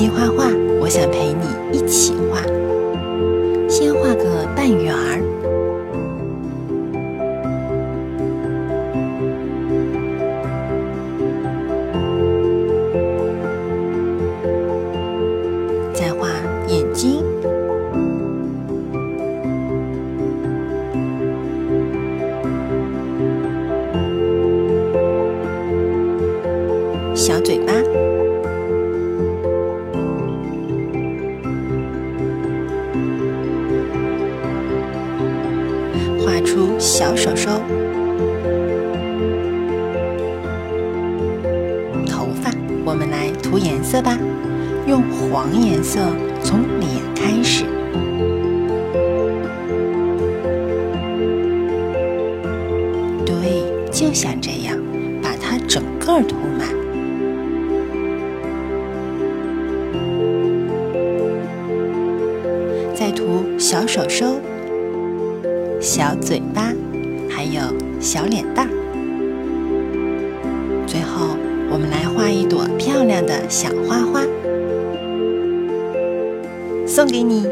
静画画，我想陪你一起画。先画个半圆儿，再画眼睛、小嘴巴。画出小手手、头发，我们来涂颜色吧。用黄颜色从脸开始，对，就像这样，把它整个涂满。再涂小手手。小嘴巴，还有小脸蛋。最后，我们来画一朵漂亮的小花花，送给你。